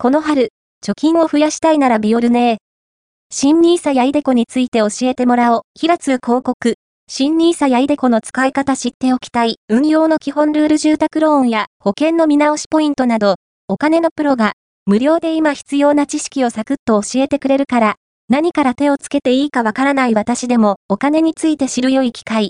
この春、貯金を増やしたいならビオルネー。新ニーサやイデコについて教えてもらおう。平通広告。新ニーサやイデコの使い方知っておきたい。運用の基本ルール住宅ローンや保険の見直しポイントなど、お金のプロが無料で今必要な知識をサクッと教えてくれるから、何から手をつけていいかわからない私でもお金について知る良い機会。